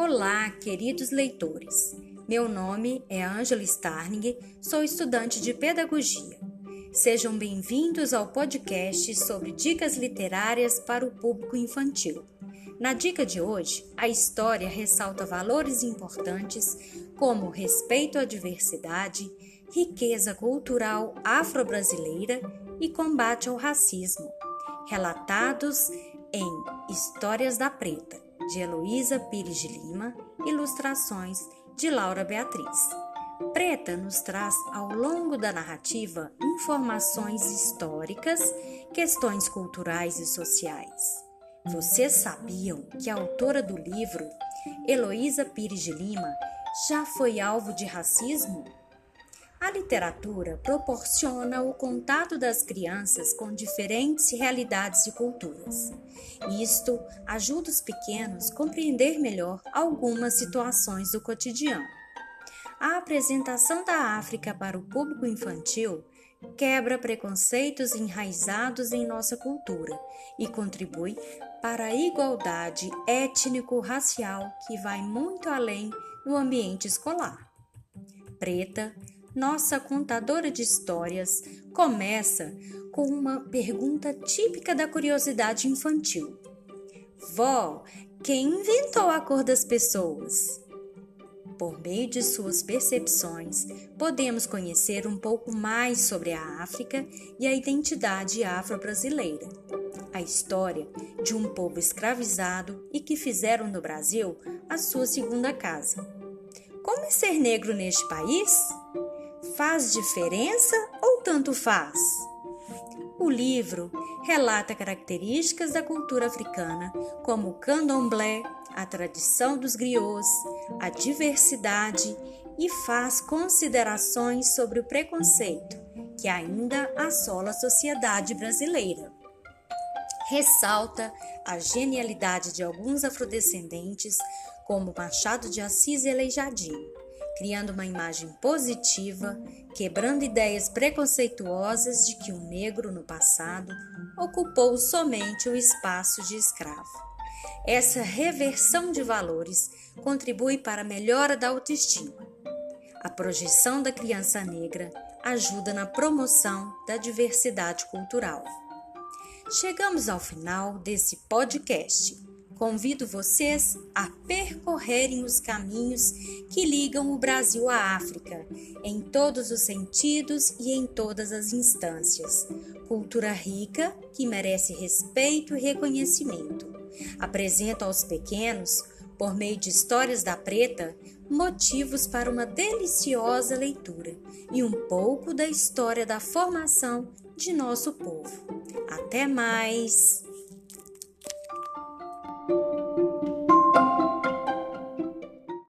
Olá, queridos leitores. Meu nome é Ângela Starning, sou estudante de pedagogia. Sejam bem-vindos ao podcast sobre dicas literárias para o público infantil. Na dica de hoje, a história ressalta valores importantes como respeito à diversidade, riqueza cultural afro-brasileira e combate ao racismo, relatados em Histórias da Preta de Heloísa Pires de Lima, ilustrações de Laura Beatriz. Preta nos traz ao longo da narrativa informações históricas, questões culturais e sociais. Vocês sabiam que a autora do livro, Heloísa Pires de Lima, já foi alvo de racismo? A literatura proporciona o contato das crianças com diferentes realidades e culturas. Isto ajuda os pequenos a compreender melhor algumas situações do cotidiano. A apresentação da África para o público infantil quebra preconceitos enraizados em nossa cultura e contribui para a igualdade étnico-racial que vai muito além no ambiente escolar. Preta nossa contadora de histórias começa com uma pergunta típica da curiosidade infantil: Vó, quem inventou a cor das pessoas? Por meio de suas percepções, podemos conhecer um pouco mais sobre a África e a identidade afro-brasileira. A história de um povo escravizado e que fizeram do Brasil a sua segunda casa. Como é ser negro neste país? Faz diferença ou tanto faz? O livro relata características da cultura africana, como o candomblé, a tradição dos griots, a diversidade e faz considerações sobre o preconceito que ainda assola a sociedade brasileira. Ressalta a genialidade de alguns afrodescendentes, como Machado de Assis e Aleijadinho criando uma imagem positiva, quebrando ideias preconceituosas de que o negro no passado ocupou somente o espaço de escravo. Essa reversão de valores contribui para a melhora da autoestima. A projeção da criança negra ajuda na promoção da diversidade cultural. Chegamos ao final desse podcast. Convido vocês a percorrerem os caminhos que ligam o Brasil à África, em todos os sentidos e em todas as instâncias. Cultura rica que merece respeito e reconhecimento. Apresento aos pequenos, por meio de histórias da preta, motivos para uma deliciosa leitura e um pouco da história da formação de nosso povo. Até mais!